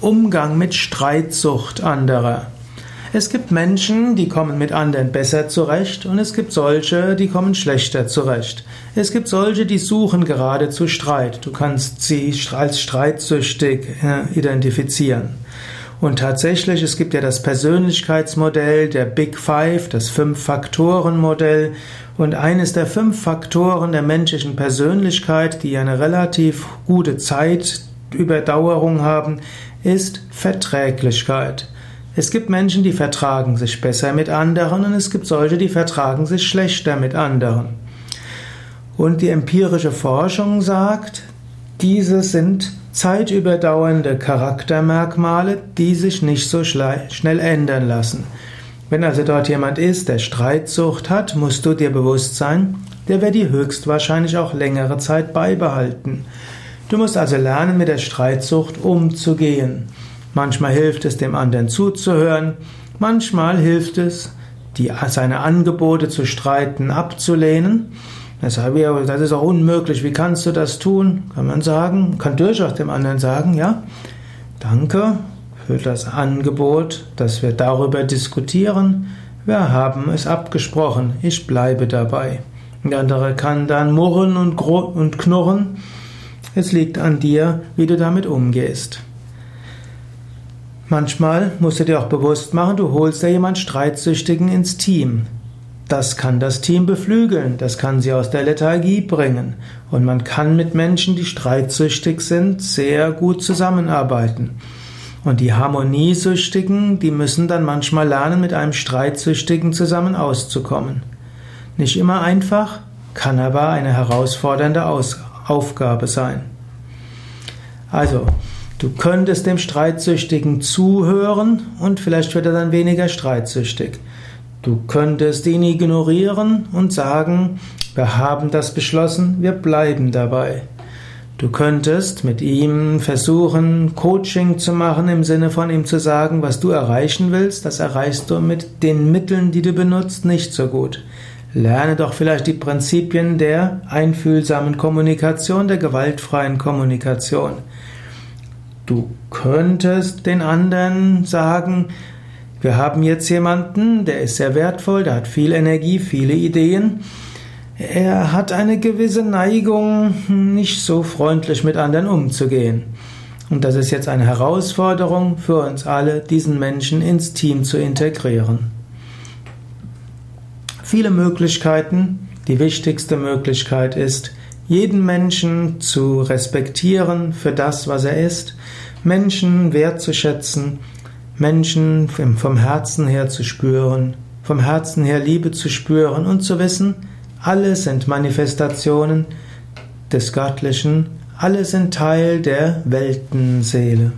Umgang mit Streitsucht anderer. Es gibt Menschen, die kommen mit anderen besser zurecht und es gibt solche, die kommen schlechter zurecht. Es gibt solche, die suchen geradezu Streit. Du kannst sie als streitsüchtig äh, identifizieren. Und tatsächlich, es gibt ja das Persönlichkeitsmodell der Big Five, das Fünf-Faktoren-Modell. Und eines der fünf Faktoren der menschlichen Persönlichkeit, die eine relativ gute Zeitüberdauerung haben, ist Verträglichkeit. Es gibt Menschen, die vertragen sich besser mit anderen und es gibt solche, die vertragen sich schlechter mit anderen. Und die empirische Forschung sagt, diese sind zeitüberdauernde Charaktermerkmale, die sich nicht so schnell ändern lassen. Wenn also dort jemand ist, der Streitsucht hat, musst du dir bewusst sein, der wird die höchstwahrscheinlich auch längere Zeit beibehalten. Du musst also lernen, mit der Streitsucht umzugehen. Manchmal hilft es, dem anderen zuzuhören, manchmal hilft es, die, seine Angebote zu streiten abzulehnen. Das ist auch unmöglich, wie kannst du das tun? Kann man sagen, kann durchaus dem anderen sagen, ja, danke für das Angebot, dass wir darüber diskutieren. Wir haben es abgesprochen, ich bleibe dabei. Der andere kann dann murren und, und knurren. Es liegt an dir, wie du damit umgehst. Manchmal musst du dir auch bewusst machen, du holst ja jemand Streitsüchtigen ins Team. Das kann das Team beflügeln, das kann sie aus der Lethargie bringen. Und man kann mit Menschen, die streitsüchtig sind, sehr gut zusammenarbeiten. Und die Harmoniesüchtigen, die müssen dann manchmal lernen, mit einem Streitsüchtigen zusammen auszukommen. Nicht immer einfach, kann aber eine herausfordernde Aus Aufgabe sein. Also, du könntest dem Streitsüchtigen zuhören und vielleicht wird er dann weniger streitsüchtig. Du könntest ihn ignorieren und sagen, wir haben das beschlossen, wir bleiben dabei. Du könntest mit ihm versuchen, Coaching zu machen, im Sinne von ihm zu sagen, was du erreichen willst, das erreichst du mit den Mitteln, die du benutzt, nicht so gut. Lerne doch vielleicht die Prinzipien der einfühlsamen Kommunikation, der gewaltfreien Kommunikation. Du könntest den anderen sagen, wir haben jetzt jemanden, der ist sehr wertvoll, der hat viel Energie, viele Ideen. Er hat eine gewisse Neigung, nicht so freundlich mit anderen umzugehen. Und das ist jetzt eine Herausforderung für uns alle, diesen Menschen ins Team zu integrieren. Viele Möglichkeiten. Die wichtigste Möglichkeit ist, jeden Menschen zu respektieren für das, was er ist, Menschen wertzuschätzen, Menschen vom Herzen her zu spüren, vom Herzen her Liebe zu spüren und zu wissen, alle sind Manifestationen des Göttlichen, alle sind Teil der Weltenseele.